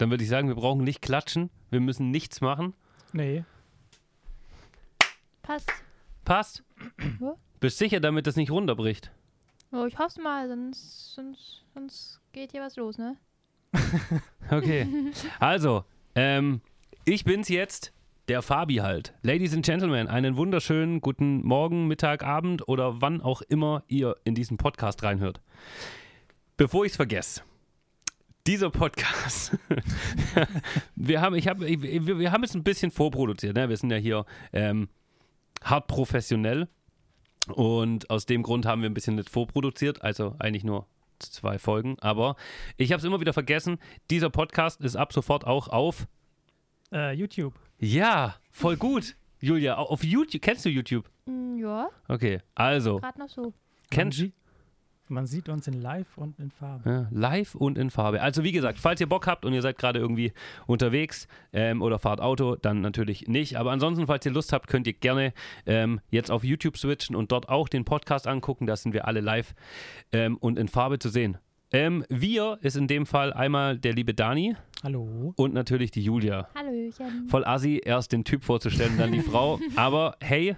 Dann würde ich sagen, wir brauchen nicht klatschen. Wir müssen nichts machen. Nee. Passt. Passt? Ja. Bist sicher, damit das nicht runterbricht? Oh, ich hoffe mal, sonst, sonst, sonst geht hier was los, ne? Okay. Also, ähm, ich bin's jetzt, der Fabi halt. Ladies and Gentlemen, einen wunderschönen guten Morgen, Mittag, Abend oder wann auch immer ihr in diesen Podcast reinhört. Bevor ich's vergesse. Dieser Podcast, wir haben, ich hab, ich, wir, wir haben es ein bisschen vorproduziert. Ne? Wir sind ja hier ähm, hart professionell und aus dem Grund haben wir ein bisschen nicht vorproduziert, also eigentlich nur zwei Folgen. Aber ich habe es immer wieder vergessen. Dieser Podcast ist ab sofort auch auf. Äh, YouTube. Ja, voll gut, Julia. au- Auf YouTube. Kennst du YouTube? Hm, ja, Okay, also gerade noch so. kennst Man, sie- man sieht uns in live und in Farbe. Ja, live und in Farbe. Also wie gesagt, falls ihr Bock habt und ihr seid gerade irgendwie unterwegs ähm, oder fahrt Auto, dann natürlich nicht. Aber ansonsten, falls ihr Lust habt, könnt ihr gerne ähm, jetzt auf YouTube switchen und dort auch den Podcast angucken. Da sind wir alle live ähm, und in Farbe zu sehen. Ähm, wir ist in dem Fall einmal der liebe Dani Hallo. und natürlich die Julia. Hallöchen. Voll assi, erst den Typ vorzustellen, dann die Frau. Aber hey,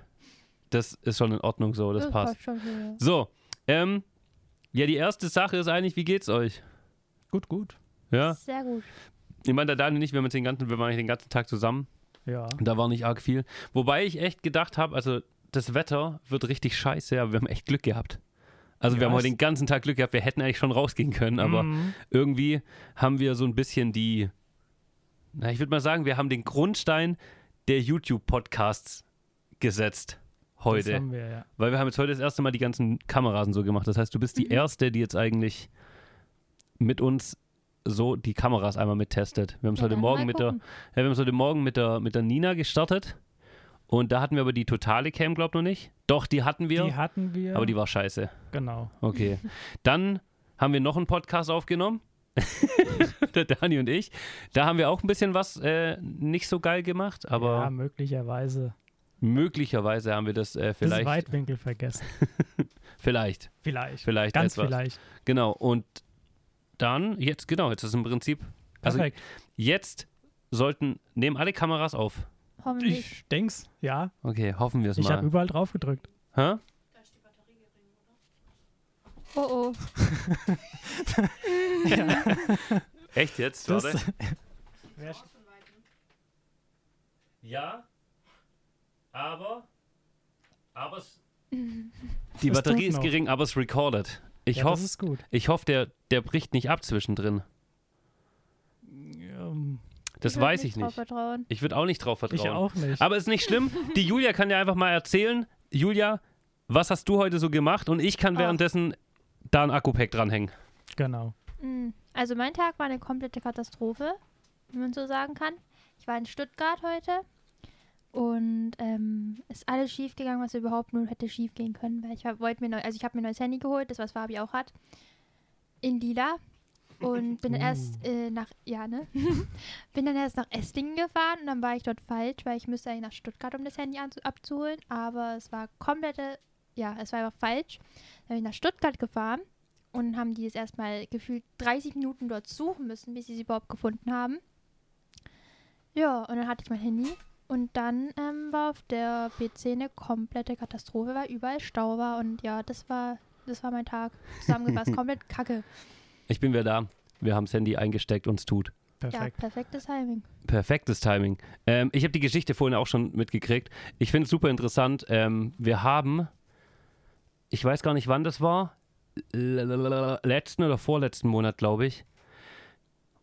das ist schon in Ordnung so, das passt. schon wieder. So, ähm, ja, die erste Sache ist eigentlich, wie geht's euch? Gut, gut. Ja, Sehr gut. ich meine, der Daniel und ich, wir, haben jetzt den ganzen, wir waren eigentlich den ganzen Tag zusammen. Ja. Da war nicht arg viel. Wobei ich echt gedacht habe, also das Wetter wird richtig scheiße, aber wir haben echt Glück gehabt. Also wir Ja, haben heute den ganzen Tag Glück gehabt. Wir hätten eigentlich schon rausgehen können, aber Mhm. irgendwie haben wir so ein bisschen die, na, ich würde mal sagen, wir haben den Grundstein der YouTube-Podcasts gesetzt Das heute. haben wir, ja. Weil wir haben jetzt heute das erste Mal die ganzen Kameras und so gemacht. Das heißt, du bist die Mhm. Erste, die jetzt eigentlich mit uns so die Kameras einmal mittestet. Wir haben es Ja, heute Morgen mit der, ja, wir haben heute Morgen mit der, mit der Nina gestartet. Und da hatten wir aber die totale Cam, glaub noch nicht. Doch, die hatten wir, Die hatten wir. aber die war scheiße. Genau. Okay. Dann haben wir noch einen Podcast aufgenommen. der Dani und ich. Da haben wir auch ein bisschen was äh, nicht so geil gemacht, aber ja, möglicherweise möglicherweise haben wir das äh, das vielleicht. Weitwinkel vergessen. Vielleicht. Vielleicht. Vielleicht Ganz etwas. vielleicht. Genau. Und dann, jetzt, genau, jetzt ist im Prinzip. Also Perfekt. jetzt sollten, nehmen alle Kameras auf. Hoffentlich. ich denk's, ja. Okay, hoffen wir es Ich habe mal. überall drauf gedrückt. Hä? Oh oh. Echt jetzt? Das, Warte. Ja, aber, aber es, die tut Batterie ist noch. gering, aber es recorded. Ich ja, das hoffe, ist gut. ich hoffe, der, der bricht nicht ab zwischendrin. Ähm, Das Ich weiß ich drauf nicht. Vertrauen. Ich würde auch nicht drauf vertrauen. ich auch nicht. Aber ist nicht schlimm. Die Julia kann ja einfach mal erzählen. Julia, was hast du heute so gemacht? Und ich kann Ach. währenddessen da ein Akku-Pack dranhängen. genau. Mm, Also mein Tag war eine komplette Katastrophe, wenn man so sagen kann. Ich war in Stuttgart heute und ist alles schief gegangen, was überhaupt nur hätte schief gehen können, weil ich wollte mir neu, also ich habe mir ein neues Handy geholt, das was Fabi auch hat, in lila und bin dann erst äh, nach ja ne bin dann erst nach Esslingen gefahren und dann war ich dort falsch, weil ich müsste eigentlich nach Stuttgart, um das Handy abzuholen, aber es war komplette ja es war einfach falsch. Dann bin ich nach Stuttgart gefahren und haben die es erstmal gefühlt 30 Minuten dort suchen müssen, bis sie sie überhaupt gefunden haben. Ja, und dann hatte ich mein Handy und dann ähm, war auf der PC eine komplette Katastrophe, weil überall Stau war und ja, das war das war mein Tag. Zusammengefasst, komplett kacke. Ich bin wieder da. Wir haben das Handy eingesteckt und es tut. Perfekt. Ja, perfektes Timing. Perfektes Timing. Ähm, ich habe die Geschichte vorhin auch schon mitgekriegt. Ich finde es super interessant. Ähm, wir haben, ich weiß gar nicht, wann das war, letzten oder vorletzten Monat, glaube ich.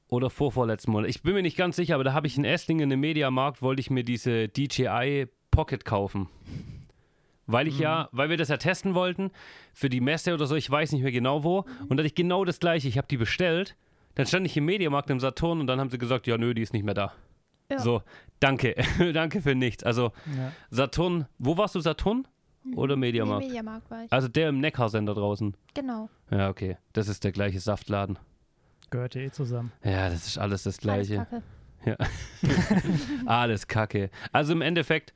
Oder vorvorletzten Monat. Ich bin mir nicht ganz sicher, aber da habe ich in Esslingen im Mediamarkt, wollte ich mir diese DJI Pocket kaufen. Weil ich ja, weil wir das ja testen wollten für die Messe oder so, ich weiß nicht mehr genau wo. Und da hatte ich genau das gleiche. Ich habe die bestellt. Dann stand ich im Mediamarkt im Saturn und dann haben sie gesagt, ja, nö, die ist nicht mehr da. Ja. So, danke. danke für nichts. Also Ja. Saturn, wo warst du, Saturn oder Mediamarkt? Nee, Mediamarkt war ich. Also der im Neckarsender draußen. Genau. Ja, okay. Das ist der gleiche Saftladen. Gehört ja eh zusammen. Ja, das ist alles das Alles gleiche. Kacke. Alles Kacke. Also im Endeffekt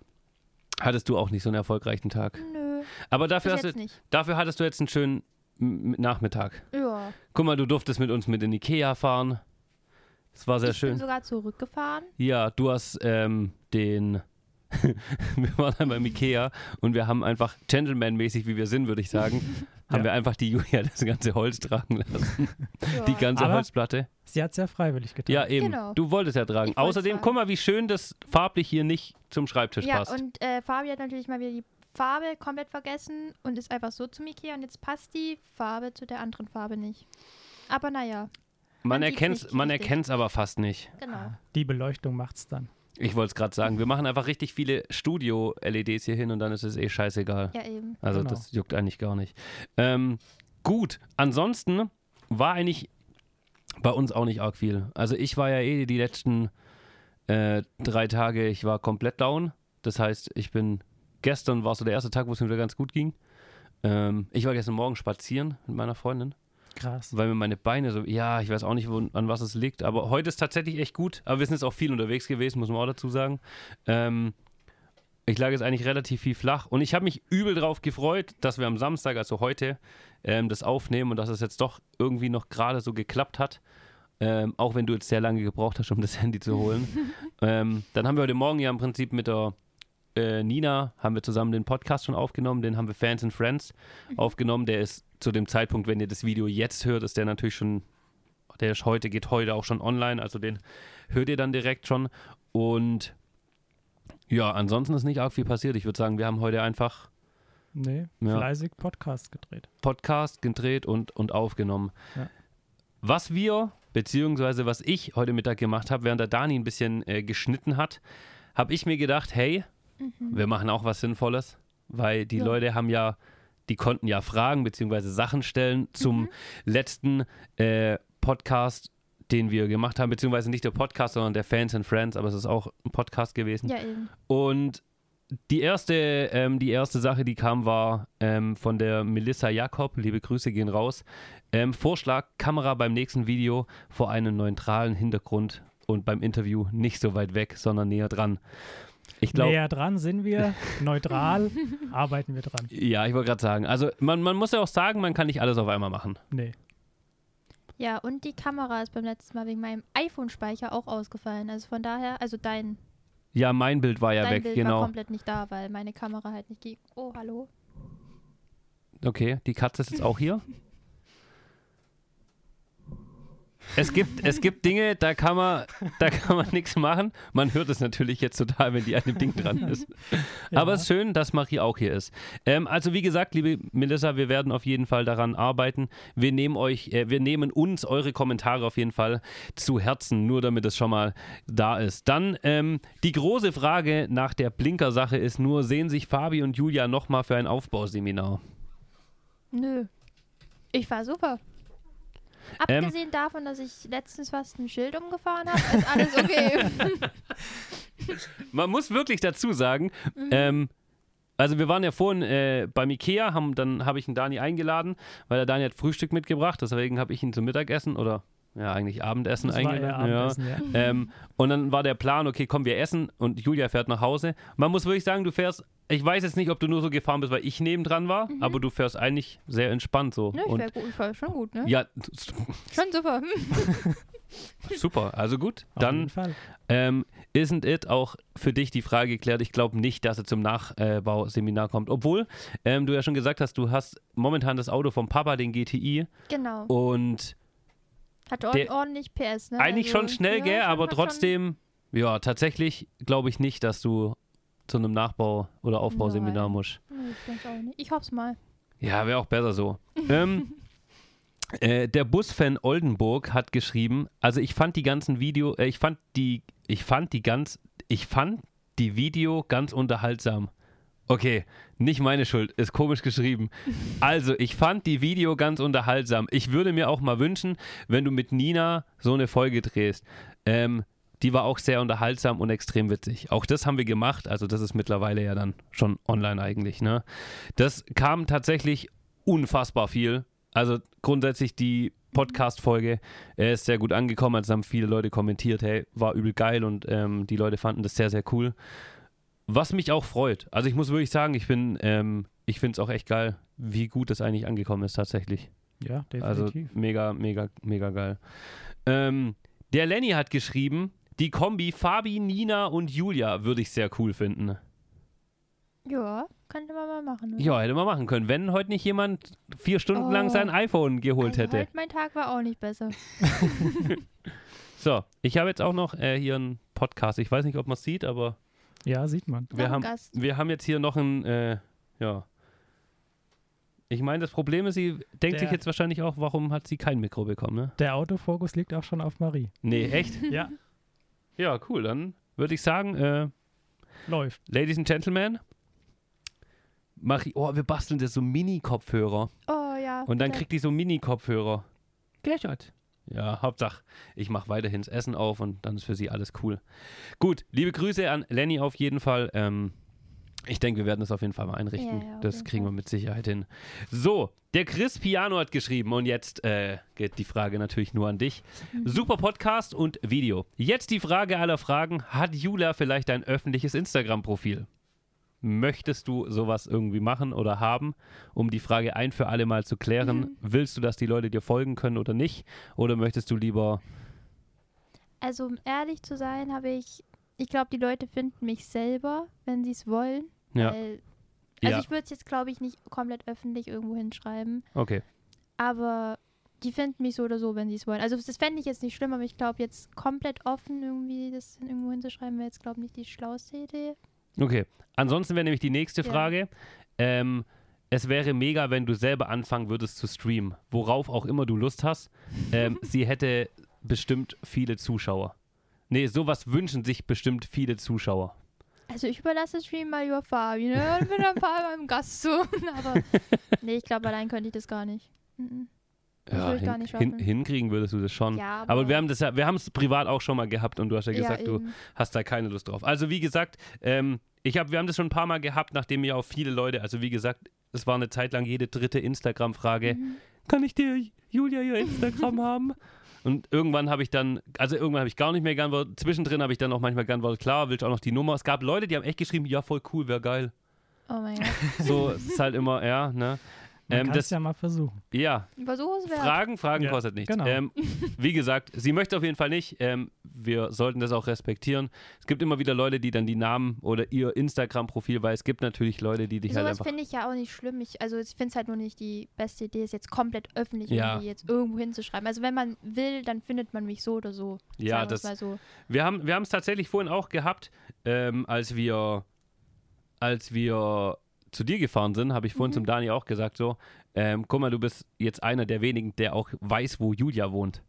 hattest du auch nicht so einen erfolgreichen Tag. Nö, Aber dafür, hast jetzt du, nicht. dafür hattest du jetzt einen schönen Nachmittag. Ja. Guck mal, du durftest mit uns mit in Ikea fahren. Es war sehr ich schön. bin sogar zurückgefahren. Ja, du hast ähm, den. wir waren dann beim Ikea und wir haben einfach, Gentleman-mäßig wie wir sind, würde ich sagen, haben Ja. wir einfach die Julia das ganze Holz tragen lassen. Ja. Die ganze Aber- Holzplatte. Sie hat es ja freiwillig getan. Ja, eben. Genau. Du wolltest ja tragen. Ich Außerdem, guck mal, wie schön das farblich hier nicht zum Schreibtisch ja, passt. und äh, Fabi hat natürlich mal wieder die Farbe komplett vergessen und ist einfach so zum Ikea und jetzt passt die Farbe zu der anderen Farbe nicht. Aber naja, man richtig. erkennt's aber fast nicht. genau. Die Beleuchtung macht's dann. Ich wollte es gerade sagen. Wir machen einfach richtig viele Studio-LEDs hier hin und dann ist es eh scheißegal. Ja, eben. Also Genau. das juckt eigentlich gar nicht. Ähm, gut, ansonsten war eigentlich bei uns auch nicht arg viel. Also ich war ja eh die letzten äh, drei Tage, ich war komplett down. Das heißt, ich bin, gestern war so der erste Tag, wo es mir wieder ganz gut ging. Ähm, ich war gestern Morgen spazieren mit meiner Freundin, Krass. weil mir meine Beine so, ja, ich weiß auch nicht, wo, an was es liegt, aber heute ist tatsächlich echt gut. Aber wir sind jetzt auch viel unterwegs gewesen, muss man auch dazu sagen. Ähm, ich lag jetzt eigentlich relativ viel flach und ich habe mich übel drauf gefreut, dass wir am Samstag, also heute, ähm, das aufnehmen und dass es jetzt doch irgendwie noch gerade so geklappt hat. Ähm, auch wenn du jetzt sehr lange gebraucht hast, um das Handy zu holen. ähm, dann haben wir heute Morgen ja im Prinzip mit der äh, Nina, haben wir zusammen den Podcast schon aufgenommen, den haben wir Fans and Friends aufgenommen. Der ist zu dem Zeitpunkt, wenn ihr das Video jetzt hört, ist der natürlich schon, der ist heute, geht heute auch schon online, also den hört ihr dann direkt schon. Und ja, ansonsten ist nicht arg viel passiert. Ich würde sagen, wir haben heute einfach Nee, Ja. fleißig Podcast gedreht. Podcast gedreht und, und aufgenommen. Ja. Was wir, beziehungsweise was ich heute Mittag gemacht habe, während der Dani ein bisschen äh, geschnitten hat, habe ich mir gedacht, hey, wir machen auch was Sinnvolles, weil die Ja. Leute haben ja, die konnten ja Fragen beziehungsweise Sachen stellen zum letzten äh, Podcast, den wir gemacht haben, beziehungsweise nicht der Podcast, sondern der Fans and Friends, aber es ist auch ein Podcast gewesen. Ja, eben. Und die erste, ähm, die erste Sache, die kam, war ähm, von der Melissa Jakob. Liebe Grüße gehen raus. Ähm, Vorschlag: Kamera beim nächsten Video vor einem neutralen Hintergrund und beim Interview nicht so weit weg, sondern näher dran. Ich glaube, Näher dran sind wir, neutral arbeiten wir dran. ja, ich wollte gerade sagen, also man, man muss ja auch sagen, man kann nicht alles auf einmal machen. Nee. Ja, und die Kamera ist beim letzten Mal wegen meinem iPhone-Speicher auch ausgefallen. Also von daher, also dein, Ja, mein Bild war ja dein weg, Bild war genau. komplett nicht da, weil meine Kamera halt nicht ging. Oh, hallo. Okay, die Katze ist jetzt auch hier. Es gibt, es gibt Dinge, da kann man, da kann man nichts machen. Man hört es natürlich jetzt total, wenn die an dem Ding dran ist. Ja. Aber es ist schön, dass Marie auch hier ist. Ähm, also wie gesagt, liebe Melissa, wir werden auf jeden Fall daran arbeiten. Wir nehmen euch, äh, wir nehmen uns eure Kommentare auf jeden Fall zu Herzen, nur damit es schon mal da ist. Dann ähm, die große Frage nach der Blinker-Sache ist nur, sehen sich Fabi und Julia nochmal für ein Aufbauseminar? Nö. Ich war super. Ähm. Abgesehen davon, dass ich letztens fast ein Schild umgefahren habe, ist alles okay. Man muss wirklich dazu sagen, ähm, also wir waren ja vorhin äh, beim Ikea, haben, dann habe ich den Dani eingeladen, weil der Dani hat Frühstück mitgebracht, deswegen habe ich ihn zum Mittagessen oder ja eigentlich Abendessen Das eingeladen. ja. Abendessen, ja. Ähm, und dann war der Plan, okay, komm, wir essen und Julia fährt nach Hause. Man muss wirklich sagen, du fährst, ich weiß jetzt nicht, ob du nur so gefahren bist, weil ich nebendran war, aber du fährst eigentlich sehr entspannt so. Nö, ich und gut, ich war schon gut, ne? ja, Schon super. super, also gut. Auf Dann jeden Fall. Ähm, isn't it auch für dich die Frage geklärt? Ich glaube nicht, dass er zum Nachbauseminar kommt. Obwohl ähm, du ja schon gesagt hast, du hast momentan das Auto vom Papa, den GTI. Genau. Und Hat ord der- ordentlich PS, ne? eigentlich Also, schon schnell, ja, gell? aber trotzdem, ja, tatsächlich glaube ich nicht, dass du zu einem Nachbau- oder Aufbauseminar musst. Schon, Nö, ich denke auch nicht. Ich hoff's mal. Ja, wäre auch besser so. ähm, äh, der Busfan Oldenburg hat geschrieben, also ich fand die ganzen Video, äh, ich fand die, ich fand die ganz, ich fand die Video ganz unterhaltsam. Okay, nicht meine Schuld, ist komisch geschrieben. Also, ich fand die Video ganz unterhaltsam. Ich würde mir auch mal wünschen, wenn du mit Nina so eine Folge drehst. Ähm, die war auch sehr unterhaltsam und extrem witzig. Auch das haben wir gemacht, also das ist mittlerweile ja dann schon online eigentlich, ne? Das kam tatsächlich unfassbar viel. Also grundsätzlich die Podcast-Folge äh, ist sehr gut angekommen. Also haben viele Leute kommentiert, hey, war übel geil und ähm, die Leute fanden das sehr, sehr cool. Was mich auch freut. Also ich muss wirklich sagen, ich bin, ähm, ich finde es auch echt geil, wie gut das eigentlich angekommen ist tatsächlich. Ja, Also definitiv. mega, mega, mega geil. Ähm, Der Lenny hat geschrieben, die Kombi Fabi, Nina und Julia würde ich sehr cool finden. Ja, könnte man mal machen. oder? Ja, hätte man machen können, wenn heute nicht jemand vier Stunden lang Oh. sein iPhone geholt also hätte. Heute mein Tag war auch nicht besser. So, ich habe jetzt auch noch äh, hier einen Podcast. Ich weiß nicht, ob man es sieht, aber Ja, sieht man. wir haben, Gast. wir haben jetzt hier noch ein, äh, ja. Ich meine, das Problem ist, sie denkt Der- sich jetzt wahrscheinlich auch, warum hat sie kein Mikro bekommen, ne? Der Autofokus liegt auch schon auf Marie. Nee, echt? Ja, ja, cool. Dann würde ich sagen, äh, läuft. Ladies and Gentlemen, mach ich, oh, wir basteln das so Mini-Kopfhörer. Oh ja. Und dann kriegt die so Mini-Kopfhörer. Gleichheit. Ja, Hauptsache, ich mache weiterhin das Essen auf und dann ist für sie alles cool. Gut, liebe Grüße an Lenny auf jeden Fall. Ähm, ich denke, wir werden das auf jeden Fall mal einrichten. Ja, ja, das kriegen wir mit Sicherheit hin. So, der Chris Piano hat geschrieben und jetzt äh, geht die Frage natürlich nur an dich. Mhm. Super Podcast und Video. Jetzt die Frage aller Fragen. Hat Julia vielleicht ein öffentliches Instagram-Profil? Möchtest du sowas irgendwie machen oder haben, um die Frage ein für alle Mal zu klären? Mhm. Willst du, dass die Leute dir folgen können oder nicht? Oder möchtest du lieber. Also um ehrlich zu sein, habe ich, ich glaube, die Leute finden mich selber, wenn sie es wollen. Ja, Weil, also ja. ich würde es jetzt, glaube ich, nicht komplett öffentlich irgendwo hinschreiben. okay. Aber die finden mich so oder so, wenn sie es wollen. Also das fände ich jetzt nicht schlimm, aber ich glaube jetzt komplett offen irgendwie das irgendwo hinzuschreiben, wäre jetzt, glaube ich, nicht die schlauste Idee. Okay. Ansonsten wäre nämlich die nächste Ja. Frage. Ähm, es wäre mega, wenn du selber anfangen würdest zu streamen, worauf auch immer du Lust hast. Ähm, sie hätte bestimmt viele Zuschauer. Nee, sowas wünschen sich bestimmt viele Zuschauer. Also ich überlasse das Stream mal über Fabi, ne? Und bin ein paar Mal im Gast so. Aber nee, ich glaube, allein könnte ich das gar nicht. Mhm. Das würde ich gar nicht hin, hinkriegen würdest du das schon. Ja, aber, aber- wir haben das ja, wir haben es privat auch schon mal gehabt und du hast ja gesagt, du eben. hast da keine Lust drauf. Also wie gesagt, ähm, ich hab, wir haben das schon ein paar Mal gehabt, nachdem mir auch viele Leute, also wie gesagt, es war eine Zeit lang jede dritte Instagram-Frage, Mhm. kann ich dir, Julia, ihr Instagram haben? Und irgendwann habe ich dann, also irgendwann habe ich gar nicht mehr geantwortet. Zwischendrin habe ich dann auch manchmal geantwortet, klar, willst du auch noch die Nummer? Es gab Leute, die haben echt geschrieben, ja, voll cool, wäre geil. Oh mein Gott. So ist halt immer, ja, ne? Man Ähm, kann das, es ja mal versuchen. ja, Versuch es wert. Fragen, Fragen Ja, kostet nichts. genau. Ähm, wie gesagt, sie möchte auf jeden Fall nicht. Ähm, wir sollten das auch respektieren. Es gibt immer wieder Leute, die dann die Namen oder ihr Instagram-Profil, weil es gibt natürlich Leute, die dich halt Sowas einfach. finde ich ja auch nicht schlimm. Ich, also ich finde es halt nur nicht die beste Idee, es jetzt komplett öffentlich Ja. irgendwie jetzt irgendwo hinzuschreiben. Also wenn man will, dann findet man mich so oder so. Ja, das- mal so. Wir haben wir haben es tatsächlich vorhin auch gehabt, ähm, als wir als wir zu dir gefahren sind, habe ich vorhin Mhm. zum Dani auch gesagt so, ähm, guck mal, du bist jetzt einer der wenigen, der auch weiß, wo Julia wohnt.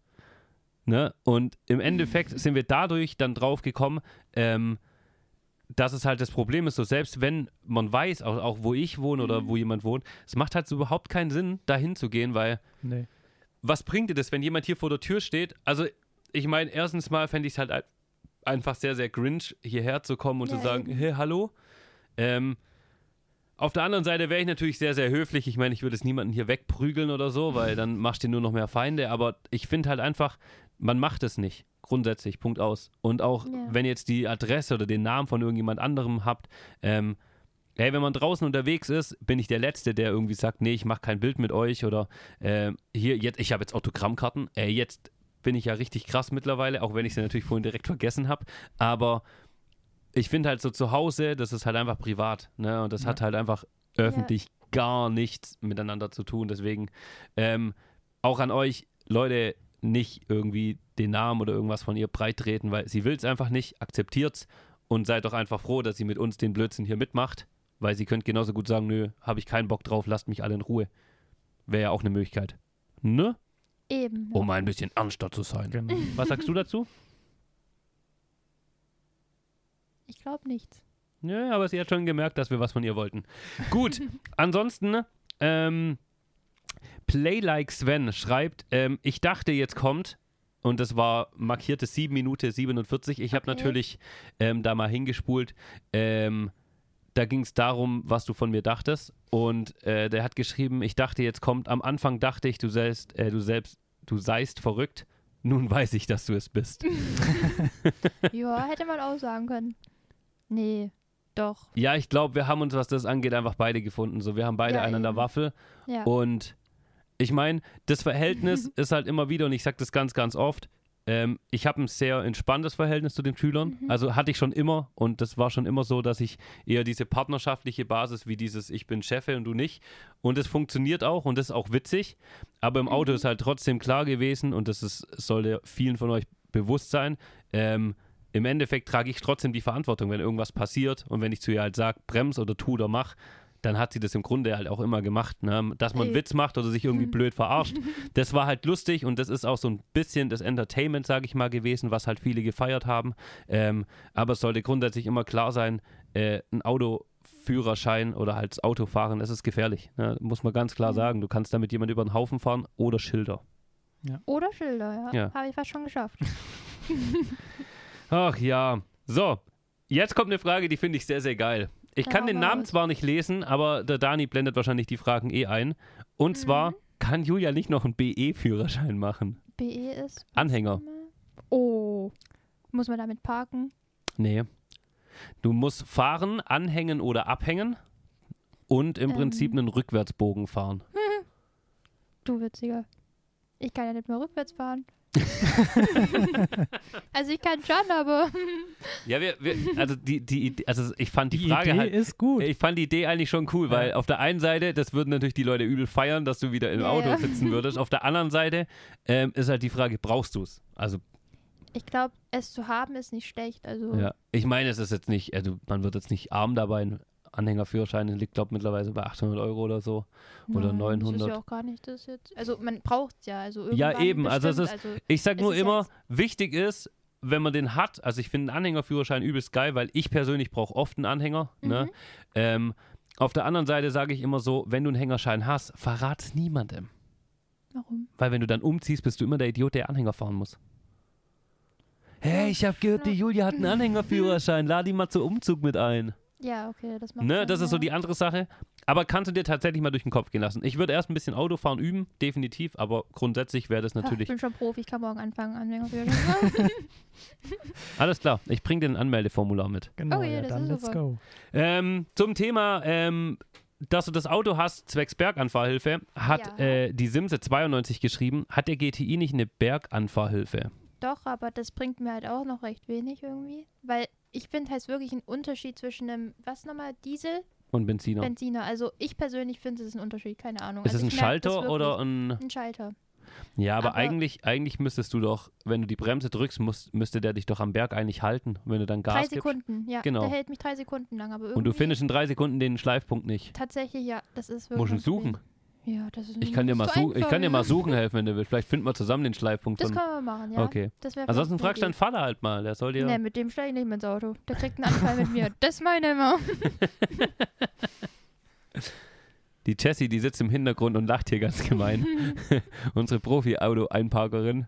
Ne? Und im Endeffekt sind wir dadurch dann drauf gekommen, ähm, dass es halt das Problem ist, so selbst wenn man weiß, auch, auch wo ich wohne oder Mhm. wo jemand wohnt, es macht halt so überhaupt keinen Sinn, dahin zu gehen, weil Nee. was bringt dir das, wenn jemand hier vor der Tür steht? Also, ich meine, erstens mal fände ich es halt ein- einfach sehr, sehr cringe, hierher zu kommen und Ja, zu sagen, eben. hey, hallo. Ähm, auf der anderen Seite wäre ich natürlich sehr, sehr höflich. Ich meine, ich würde es niemanden hier wegprügeln oder so, weil dann machst du dir nur noch mehr Feinde. Aber ich finde halt einfach, man macht es nicht. Grundsätzlich, Punkt aus. Und auch, Ja. wenn ihr jetzt die Adresse oder den Namen von irgendjemand anderem habt, ähm, Hey, wenn man draußen unterwegs ist, bin ich der Letzte, der irgendwie sagt, nee, ich mache kein Bild mit euch oder äh, hier, jetzt, ich habe jetzt Autogrammkarten. Äh, jetzt bin ich ja richtig krass mittlerweile, auch wenn ich sie natürlich vorhin direkt vergessen habe. Aber ich finde halt so zu Hause, das ist halt einfach privat. Ne? Und das Ja. hat halt einfach öffentlich gar nichts miteinander zu tun. Deswegen ähm, auch an euch, Leute, nicht irgendwie den Namen oder irgendwas von ihr breit treten, weil sie will es einfach nicht, akzeptiert's und seid doch einfach froh, dass sie mit uns den Blödsinn hier mitmacht, weil sie könnt genauso gut sagen, nö, habe ich keinen Bock drauf, lasst mich alle in Ruhe. Wäre ja auch eine Möglichkeit. Ne? Eben. Um ein bisschen ernster zu sein. Genau. Was sagst du dazu? Ich glaube nichts. Ja, aber sie hat schon gemerkt, dass wir was von ihr wollten. Gut, ansonsten, ähm, Play Like Sven schreibt, ähm, ich dachte, jetzt kommt, und das war markierte 7 Minute 47. Ich habe Okay. natürlich ähm, da mal hingespult. Ähm, da ging es darum, was du von mir dachtest. Und äh, der hat geschrieben, ich dachte, jetzt kommt, am Anfang dachte ich, du selbst, äh, du selbst, du seist verrückt. Nun weiß ich, dass du es bist. ja, hätte man auch sagen können. Nee, doch. Ja, ich glaube, wir haben uns, was das angeht, einfach beide gefunden. So, wir haben beide Ja, einen an der eben. Waffel. Ja. Und ich meine, das Verhältnis ist halt immer wieder, und ich sage das ganz, ganz oft, ähm, ich habe ein sehr entspanntes Verhältnis zu den Schülern. Mhm. Also hatte ich schon immer und das war schon immer so, dass ich eher diese partnerschaftliche Basis wie dieses Ich bin Chefe und du nicht. Und es funktioniert auch und das ist auch witzig. Aber im Auto Mhm. ist halt trotzdem klar gewesen und das ist, sollte vielen von euch bewusst sein. Ähm, Im Endeffekt trage ich trotzdem die Verantwortung, wenn irgendwas passiert und wenn ich zu ihr halt sage, brems oder tu oder mach, dann hat sie das im Grunde halt auch immer gemacht. Ne? Dass man Ey. Witz macht oder sich irgendwie Mhm. blöd verarscht. Das war halt lustig und das ist auch so ein bisschen das Entertainment, sage ich mal, gewesen, was halt viele gefeiert haben. Ähm, aber es sollte grundsätzlich immer klar sein, äh, ein Autoführerschein oder halt Autofahren, das ist gefährlich. Ne? Muss man ganz klar Mhm. sagen. Du kannst damit jemand über den Haufen fahren oder Schilder. Oder Schilder, ja. Ja. Habe ich fast schon geschafft. Ach ja. So, jetzt kommt eine Frage, die finde ich sehr, sehr geil. Ich kann den Namen zwar nicht lesen, aber der Dani blendet wahrscheinlich die Fragen eh ein. Und Mhm. zwar, kann Julia nicht noch einen BE-Führerschein machen? BE ist. Anhänger. Oh. Muss man damit parken? Nee. Du musst fahren, anhängen oder abhängen und im Ähm. Prinzip einen Rückwärtsbogen fahren. Du witziger. Ich kann ja nicht mehr rückwärts fahren. also ich kann schon, aber Ja, wir, wir also die, die Idee, also ich fand die, Die Frage Idee halt. ist gut. Ich fand die Idee eigentlich schon cool, weil auf der einen Seite, das würden natürlich die Leute übel feiern, dass du wieder im Ja, Auto ja. sitzen würdest. Auf der anderen Seite ähm, ist halt die Frage, brauchst du es? Also, ich glaube, es zu haben ist nicht schlecht. Also ja. Ich meine, es ist jetzt nicht, also man wird jetzt nicht arm dabei. Ein Anhängerführerschein liegt, glaube ich, mittlerweile bei 800 Euro oder so. oder Nein, Das 900. ist ja auch gar nicht das jetzt. Also man braucht es ja. Also Ja, eben, also es bestimmt, ist- also Ich sag Es nur immer, wichtig ist, wenn man den hat, also ich finde einen Anhängerführerschein übelst geil, weil ich persönlich brauche oft einen Anhänger. Ne? Mhm. Ähm, auf der anderen Seite sage ich immer so, wenn du einen Hängerschein hast, verrat es niemandem. Warum? Weil wenn du dann umziehst, bist du immer der Idiot, der Anhänger fahren muss. Hey, ich habe gehört, die Julia hat einen Anhängerführerschein, lad ihn mal zum Umzug mit ein. Ja, okay, das macht Ne, Sinn, das ist so ja. die andere Sache. Aber kannst du dir tatsächlich mal durch den Kopf gehen lassen. Ich würde erst ein bisschen Autofahren üben, definitiv, aber grundsätzlich wäre das natürlich. Ich bin schon Profi, ich kann morgen anfangen, Anfängerführerschein. Alles klar, ich bringe dir ein Anmeldeformular mit. Genau, Okay, ja, das dann ist let's super. go. Ähm, zum Thema, ähm, dass du das Auto hast, zwecks Berganfahrhilfe, hat Ja. äh, die Simse 92 geschrieben, hat der GTI nicht eine Berganfahrhilfe? Doch, aber das bringt mir halt auch noch recht wenig irgendwie. Weil ich finde halt wirklich einen Unterschied zwischen einem, was nochmal, Diesel, Und Benziner? Benziner. Also ich persönlich finde, es ist ein Unterschied, keine Ahnung. ist also es ein Schalter oder ein. ein Schalter? Ja, aber, aber- eigentlich, eigentlich müsstest du doch, wenn du die Bremse drückst, musst, müsste der dich doch am Berg eigentlich halten, wenn du dann Gas drei gibst. Sekunden, ja. Genau. Der hält mich drei Sekunden lang, aber irgendwie. Und du findest in drei Sekunden den Schleifpunkt nicht. Tatsächlich, ja, das ist wirklich. Musst du Problem. suchen. Ja, das ist Ich kann dir mal, so ich kann dir mal suchen helfen, wenn du willst. Vielleicht finden wir zusammen den Schleifpunkt Das können wir machen, ja. Okay. Das wäre Ansonsten fragst du eine deinen Vater halt mal. Der soll dir. Nee, mit dem steige ich nicht mehr ins Auto. Der kriegt einen Anfall mit mir. Das meine ich immer. Die Jessie, die sitzt im Hintergrund und lacht hier ganz gemein. Unsere Profi-Auto-Einparkerin.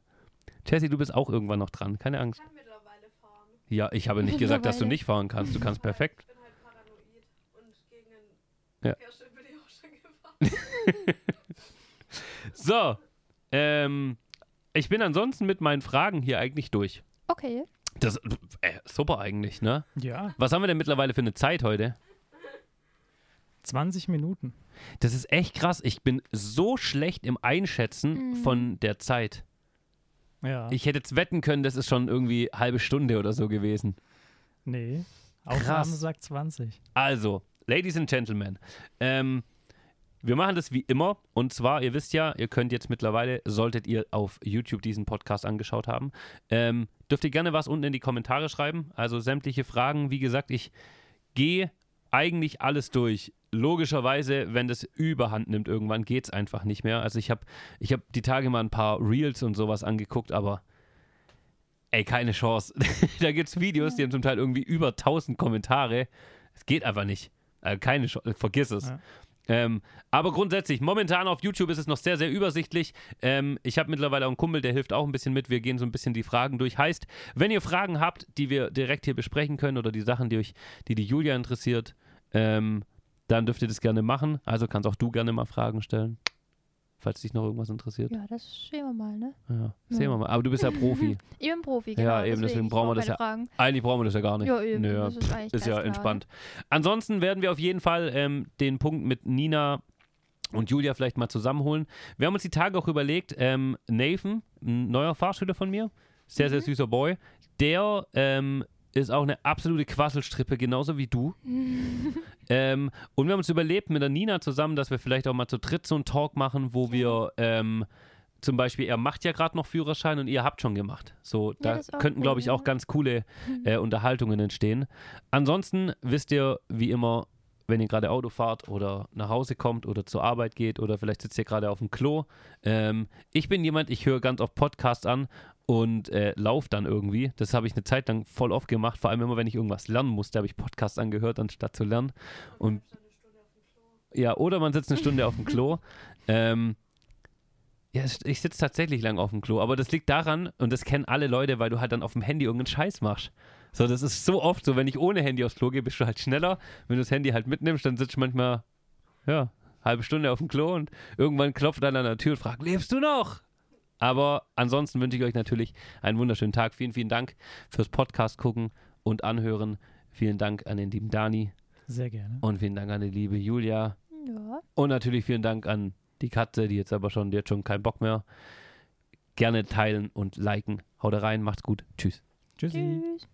Jessie, du bist auch irgendwann noch dran. Keine Angst. kann mittlerweile fahren. Ja, ich habe nicht gesagt, dass du nicht fahren kannst. Du kannst perfekt. Ich bin halt paranoid und gegen ein Ja. Verkehrsschild bin ich auch schon gefahren. So. Ähm, ich bin ansonsten mit meinen Fragen hier eigentlich durch. Okay. Das äh, super eigentlich, ne? Ja, Was haben wir denn mittlerweile für eine Zeit heute? 20 Minuten. Das ist echt krass. Ich bin so schlecht im Einschätzen Mhm. von der Zeit. Ja. Ich hätte jetzt wetten können, das ist schon irgendwie halbe Stunde oder so gewesen. nee. Aufnahme Krass. sagt 20. Also, Ladies and Gentlemen, ähm, wir machen das wie immer. Und zwar, ihr wisst ja, ihr könnt jetzt mittlerweile, solltet ihr auf YouTube diesen Podcast angeschaut haben, ähm, dürft ihr gerne was unten in die Kommentare schreiben. Also sämtliche Fragen. Wie gesagt, ich gehe eigentlich alles durch. Logischerweise, wenn das überhand nimmt, irgendwann geht es einfach nicht mehr. Also ich habe ich hab die Tage mal ein paar Reels und sowas angeguckt, aber ey, keine Chance. da gibt es Videos, die haben zum Teil irgendwie über 1000 Kommentare. Es geht einfach nicht. Also keine Chance, vergiss es. Ja. Ähm, aber grundsätzlich, momentan auf YouTube ist es noch sehr, sehr übersichtlich. Ähm, ich habe mittlerweile auch einen Kumpel, der hilft auch ein bisschen mit. Wir gehen so ein bisschen die Fragen durch. Heißt, wenn ihr Fragen habt, die wir direkt hier besprechen können oder die Sachen, die euch, die, die Julia interessiert, ähm, dann dürft ihr das gerne machen. Also kannst auch du gerne mal Fragen stellen, falls dich noch irgendwas interessiert. Ja, das sehen wir mal, ne? Ja, sehen wir mal. Aber du bist ja Profi. Ich bin Profi, genau. Ja, eben, deswegen ich brauchen wir das keine Fragen. Eigentlich brauchen wir das ja gar nicht. Ja, eben. Nö, das ist eigentlich ist ja klar, entspannt. Ansonsten werden wir auf jeden Fall ähm, den Punkt mit Nina und Julia vielleicht mal zusammenholen. Wir haben uns die Tage auch überlegt, ähm, Nathan, ein neuer Fahrschüler von mir, Sehr, sehr Mhm. süßer Boy. Der ähm, ist auch eine absolute Quasselstrippe, genauso wie du. ähm, und wir haben uns überlebt mit der Nina zusammen, dass wir vielleicht auch mal zu dritt so einen Talk machen, wo wir ähm, zum Beispiel, er macht ja gerade noch Führerschein und ihr habt schon gemacht. So, da ist auch könnten, glaube ich, auch ja. ganz coole äh, Unterhaltungen entstehen. Ansonsten wisst ihr, wie immer, wenn ihr gerade Auto fahrt oder nach Hause kommt oder zur Arbeit geht oder vielleicht sitzt ihr gerade auf dem Klo. Ähm, ich bin jemand, ich höre ganz oft Podcasts an und äh, laufe dann irgendwie. Das habe ich eine Zeit lang voll oft gemacht, vor allem immer, wenn ich irgendwas lernen musste, habe ich Podcasts angehört, anstatt zu lernen. Und ja, oder man sitzt eine Stunde auf dem Klo. Ähm, ja, ich sitze tatsächlich lang auf dem Klo, aber das liegt daran, und das kennen alle Leute, weil du halt dann auf dem Handy irgendeinen Scheiß machst. So, das ist so oft so, wenn ich ohne Handy aufs Klo gehe, bist du halt schneller. Wenn du das Handy halt mitnimmst, dann sitzt du manchmal, ja, halbe Stunde auf dem Klo und irgendwann klopft einer an der Tür und fragt, lebst du noch? Aber ansonsten wünsche ich euch natürlich einen wunderschönen Tag. Vielen, vielen Dank fürs Podcast gucken und anhören. Vielen Dank an den lieben Dani Sehr gerne. und vielen Dank an die liebe Julia. Ja. Und natürlich vielen Dank an die Katze, die jetzt aber schon, die hat schon keinen Bock mehr. Gerne teilen und liken. Haut rein, macht's gut. Tschüss. Tschüssi. Tschüss.